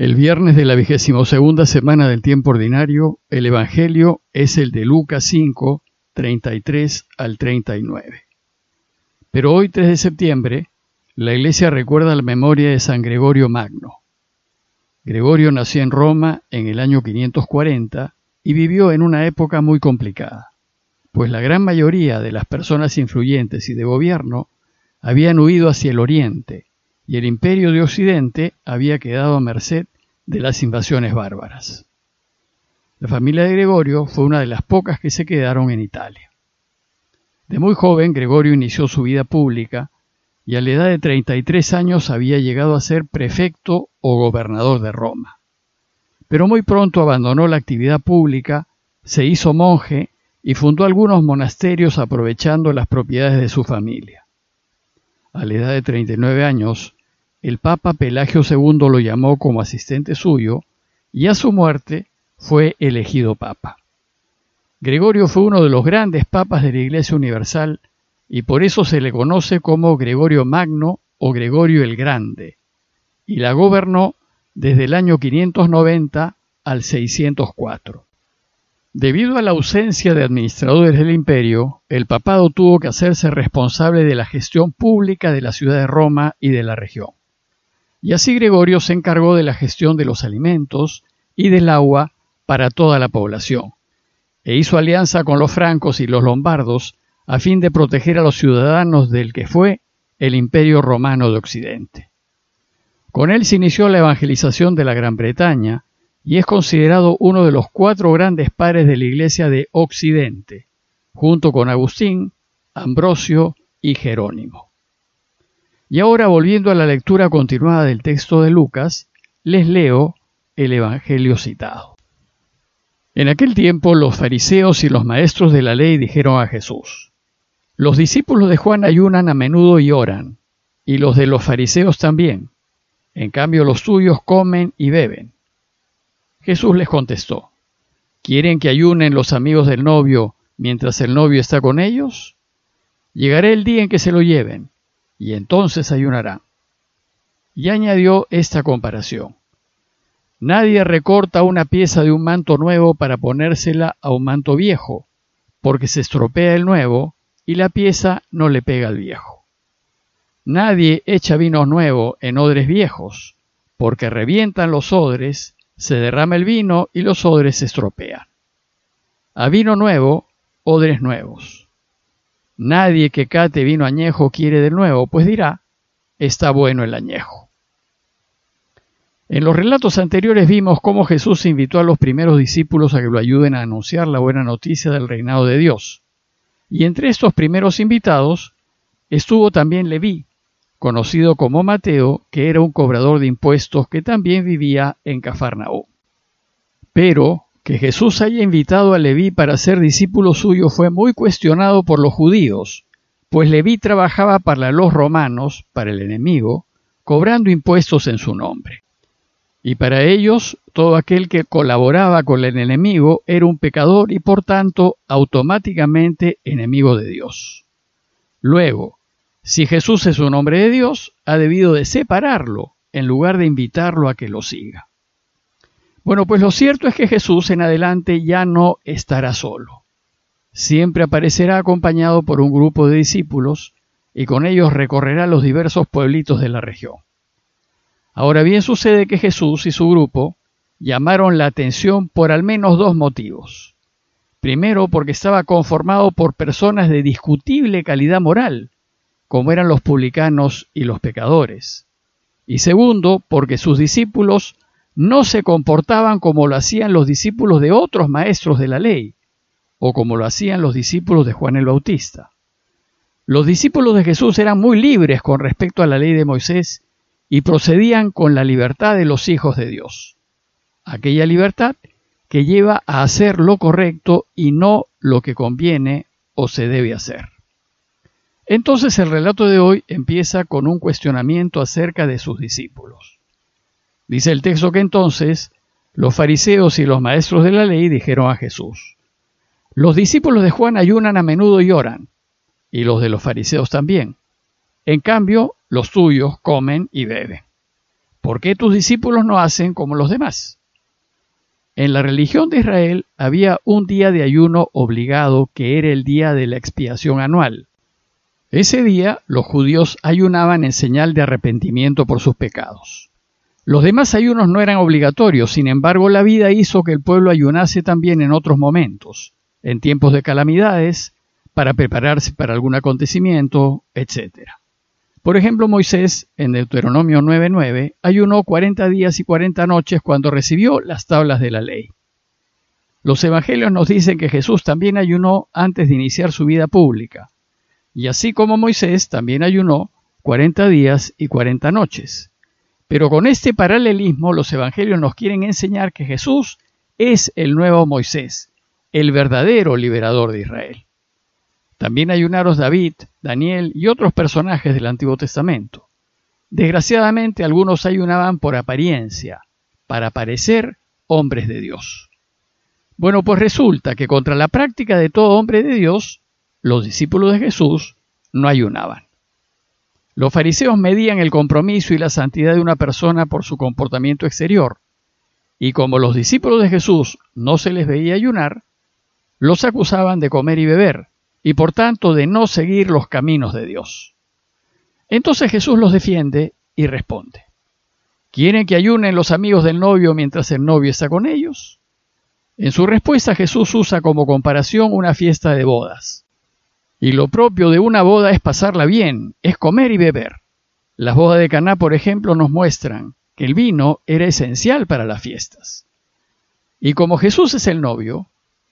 El viernes de la vigésimo segunda semana del tiempo ordinario, el Evangelio es el de Lucas 5, 33 al 39. Pero hoy, 3 de septiembre, la Iglesia recuerda la memoria de San Gregorio Magno. Gregorio nació en Roma en el año 540 y vivió en una época muy complicada, pues la gran mayoría de las personas influyentes y de gobierno habían huido hacia el oriente y el imperio de Occidente había quedado a merced de las invasiones bárbaras. La familia de Gregorio fue una de las pocas que se quedaron en Italia. De muy joven, Gregorio inició su vida pública y a la edad de 33 años había llegado a ser prefecto o gobernador de Roma. Pero muy pronto abandonó la actividad pública, se hizo monje y fundó algunos monasterios aprovechando las propiedades de su familia. A la edad de 39 años, el Papa Pelagio II lo llamó como asistente suyo y a su muerte fue elegido Papa. Gregorio fue uno de los grandes papas de la Iglesia Universal y por eso se le conoce como Gregorio Magno o Gregorio el Grande, y la gobernó desde el año 590 al 604. Debido a la ausencia de administradores del imperio, el papado tuvo que hacerse responsable de la gestión pública de la ciudad de Roma y de la región. Y así Gregorio se encargó de la gestión de los alimentos y del agua para toda la población, e hizo alianza con los francos y los lombardos a fin de proteger a los ciudadanos del que fue el Imperio Romano de Occidente. Con él se inició la evangelización de la Gran Bretaña y es considerado uno de los cuatro grandes padres de la Iglesia de Occidente, junto con Agustín, Ambrosio y Jerónimo. Y ahora, volviendo a la lectura continuada del texto de Lucas, les leo el Evangelio citado. En aquel tiempo los fariseos y los maestros de la ley dijeron a Jesús, Los discípulos de Juan ayunan a menudo y oran, y los de los fariseos también. En cambio los tuyos comen y beben. Jesús les contestó, ¿Quieren que ayunen los amigos del novio mientras el novio está con ellos? Llegará el día en que se lo lleven y entonces ayunará. Y añadió esta comparación. Nadie recorta una pieza de un manto nuevo para ponérsela a un manto viejo, porque se estropea el nuevo y la pieza no le pega al viejo. Nadie echa vino nuevo en odres viejos, porque revientan los odres, se derrama el vino y los odres se estropean. A vino nuevo, odres nuevos. Nadie que cate vino añejo quiere de nuevo, pues dirá, está bueno el añejo. En los relatos anteriores vimos cómo Jesús invitó a los primeros discípulos a que lo ayuden a anunciar la buena noticia del reinado de Dios. Y entre estos primeros invitados estuvo también Leví, conocido como Mateo, que era un cobrador de impuestos que también vivía en Cafarnaú. Pero que Jesús haya invitado a Leví para ser discípulo suyo fue muy cuestionado por los judíos, pues Leví trabajaba para los romanos, para el enemigo, cobrando impuestos en su nombre. Y para ellos, todo aquel que colaboraba con el enemigo era un pecador y por tanto automáticamente enemigo de Dios. Luego, si Jesús es un hombre de Dios, ha debido de separarlo en lugar de invitarlo a que lo siga. Bueno, pues lo cierto es que Jesús en adelante ya no estará solo. Siempre aparecerá acompañado por un grupo de discípulos y con ellos recorrerá los diversos pueblitos de la región. Ahora bien sucede que Jesús y su grupo llamaron la atención por al menos dos motivos. Primero, porque estaba conformado por personas de discutible calidad moral, como eran los publicanos y los pecadores. Y segundo, porque sus discípulos no se comportaban como lo hacían los discípulos de otros maestros de la ley, o como lo hacían los discípulos de Juan el Bautista. Los discípulos de Jesús eran muy libres con respecto a la ley de Moisés y procedían con la libertad de los hijos de Dios. Aquella libertad que lleva a hacer lo correcto y no lo que conviene o se debe hacer. Entonces el relato de hoy empieza con un cuestionamiento acerca de sus discípulos. Dice el texto que entonces los fariseos y los maestros de la ley dijeron a Jesús, los discípulos de Juan ayunan a menudo y oran, y los de los fariseos también. En cambio, los tuyos comen y beben. ¿por qué tus discípulos no hacen como los demás? En la religión de Israel había un día de ayuno obligado que era el día de la expiación anual. Ese día los judíos ayunaban en señal de arrepentimiento por sus pecados. Los demás ayunos no eran obligatorios, sin embargo la vida hizo que el pueblo ayunase también en otros momentos, en tiempos de calamidades, para prepararse para algún acontecimiento, etc. Por ejemplo, Moisés, en Deuteronomio 9:9, ayunó 40 días y 40 noches cuando recibió las tablas de la ley. Los evangelios nos dicen que Jesús también ayunó antes de iniciar su vida pública, y así como Moisés también ayunó 40 días y 40 noches. Pero con este paralelismo los evangelios nos quieren enseñar que Jesús es el nuevo Moisés, el verdadero liberador de Israel. También ayunaron David, Daniel y otros personajes del Antiguo Testamento. Desgraciadamente algunos ayunaban por apariencia, para parecer hombres de Dios. Bueno, pues resulta que contra la práctica de todo hombre de Dios, los discípulos de Jesús no ayunaban. Los fariseos medían el compromiso y la santidad de una persona por su comportamiento exterior, y como los discípulos de Jesús no se les veía ayunar, los acusaban de comer y beber, y por tanto de no seguir los caminos de Dios. Entonces Jesús los defiende y responde, ¿quieren que ayunen los amigos del novio mientras el novio está con ellos? En su respuesta Jesús usa como comparación una fiesta de bodas. Y lo propio de una boda es pasarla bien, es comer y beber. Las bodas de Caná, por ejemplo, nos muestran que el vino era esencial para las fiestas. Y como Jesús es el novio,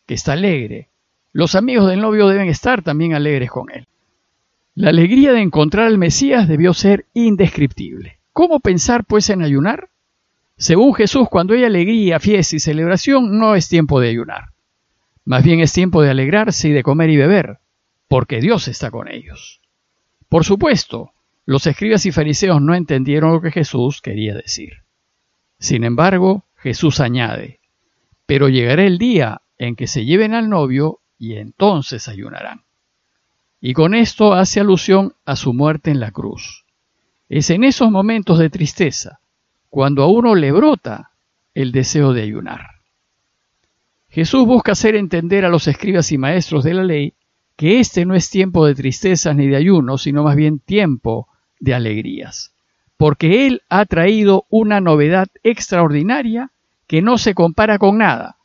que está alegre, los amigos del novio deben estar también alegres con él. La alegría de encontrar al Mesías debió ser indescriptible. ¿Cómo pensar pues en ayunar? Según Jesús, cuando hay alegría, fiesta y celebración, no es tiempo de ayunar. Más bien es tiempo de alegrarse y de comer y beber, porque Dios está con ellos. Por supuesto, los escribas y fariseos no entendieron lo que Jesús quería decir. Sin embargo, Jesús añade, pero llegará el día en que se lleven al novio y entonces ayunarán. Y con esto hace alusión a su muerte en la cruz. Es en esos momentos de tristeza cuando a uno le brota el deseo de ayunar. Jesús busca hacer entender a los escribas y maestros de la ley que este no es tiempo de tristezas ni de ayuno, sino más bien tiempo de alegrías, porque Él ha traído una novedad extraordinaria que no se compara con nada,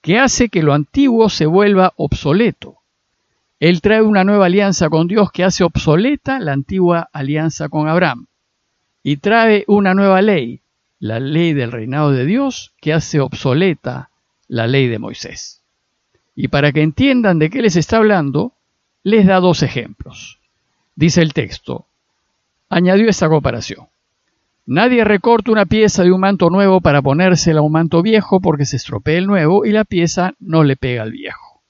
que hace que lo antiguo se vuelva obsoleto. Él trae una nueva alianza con Dios que hace obsoleta la antigua alianza con Abraham. Y trae una nueva ley, la ley del reinado de Dios, que hace obsoleta la ley de Moisés. Y para que entiendan de qué les está hablando, les da dos ejemplos. Dice el texto, añadió esta comparación. Nadie recorta una pieza de un manto nuevo para ponérsela a un manto viejo porque se estropea el nuevo y la pieza no le pega al viejo.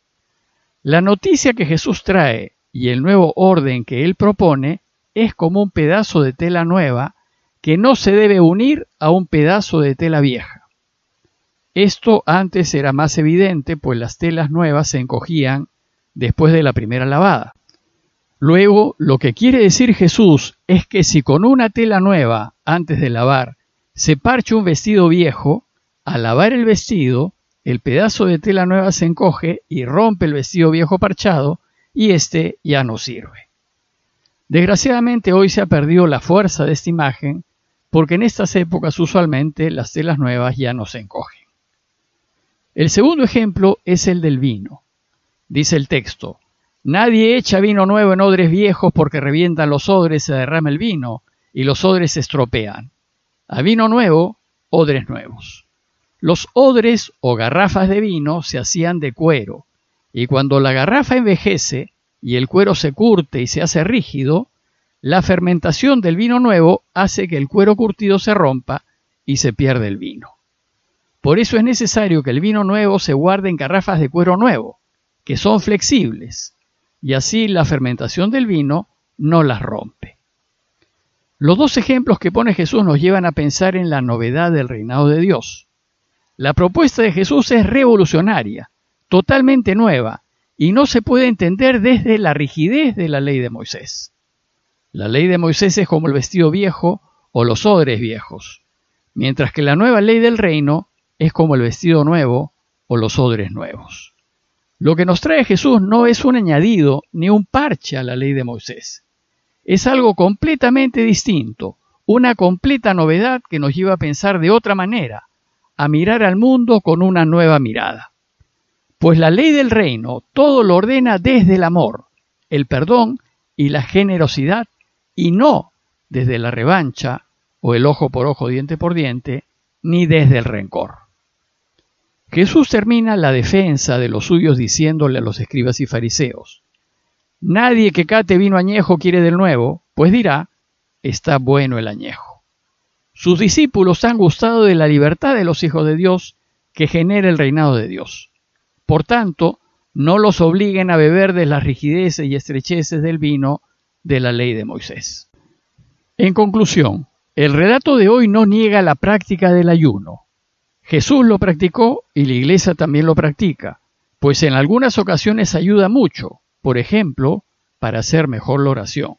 La noticia que Jesús trae y el nuevo orden que él propone es como un pedazo de tela nueva que no se debe unir a un pedazo de tela vieja. Esto antes era más evidente, pues las telas nuevas se encogían después de la primera lavada. Luego, lo que quiere decir Jesús es que si con una tela nueva, antes de lavar, se parcha un vestido viejo, al lavar el vestido, el pedazo de tela nueva se encoge y rompe el vestido viejo parchado y éste ya no sirve. Desgraciadamente hoy se ha perdido la fuerza de esta imagen porque en estas épocas usualmente las telas nuevas ya no se encogen. El segundo ejemplo es el del vino. Dice el texto, Nadie echa vino nuevo en odres viejos porque revientan los odres, se derrama el vino y los odres se estropean. A vino nuevo, odres nuevos. Los odres o garrafas de vino se hacían de cuero, y cuando la garrafa envejece y el cuero se curte y se hace rígido, la fermentación del vino nuevo hace que el cuero curtido se rompa y se pierde el vino. Por eso es necesario que el vino nuevo se guarde en garrafas de cuero nuevo, que son flexibles, y así la fermentación del vino no las rompe. Los dos ejemplos que pone Jesús nos llevan a pensar en la novedad del reinado de Dios. La propuesta de Jesús es revolucionaria, totalmente nueva, y no se puede entender desde la rigidez de la ley de Moisés. La ley de Moisés es como el vestido viejo o los odres viejos. mientras que la nueva ley del reino es como el vestido nuevo o los odres nuevos. Lo que nos trae Jesús no es un añadido ni un parche a la ley de Moisés. Es algo completamente distinto, una completa novedad que nos lleva a pensar de otra manera, a mirar al mundo con una nueva mirada. Pues la ley del reino todo lo ordena desde el amor, el perdón y la generosidad, y no desde la revancha o el ojo por ojo, diente por diente, ni desde el rencor. Jesús termina la defensa de los suyos diciéndole a los escribas y fariseos, Nadie que cate vino añejo quiere del nuevo, pues dirá, está bueno el añejo. Sus discípulos han gustado de la libertad de los hijos de Dios que genera el reinado de Dios. Por tanto, no los obliguen a beber de las rigideces y estrecheces del vino de la ley de Moisés. En conclusión, el relato de hoy no niega la práctica del ayuno, Jesús lo practicó y la iglesia también lo practica, pues en algunas ocasiones ayuda mucho, por ejemplo, para hacer mejor la oración.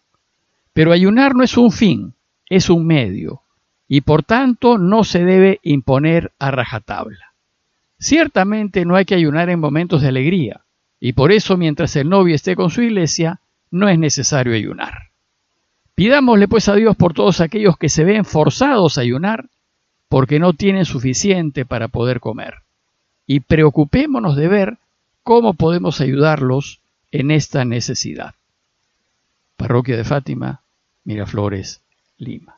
Pero ayunar no es un fin, es un medio, y por tanto no se debe imponer a rajatabla. Ciertamente no hay que ayunar en momentos de alegría, y por eso mientras el novio esté con su iglesia, no es necesario ayunar. Pidámosle pues a Dios por todos aquellos que se ven forzados a ayunar, porque no tienen suficiente para poder comer. Y preocupémonos de ver cómo podemos ayudarlos en esta necesidad. Parroquia de Fátima, Miraflores, Lima.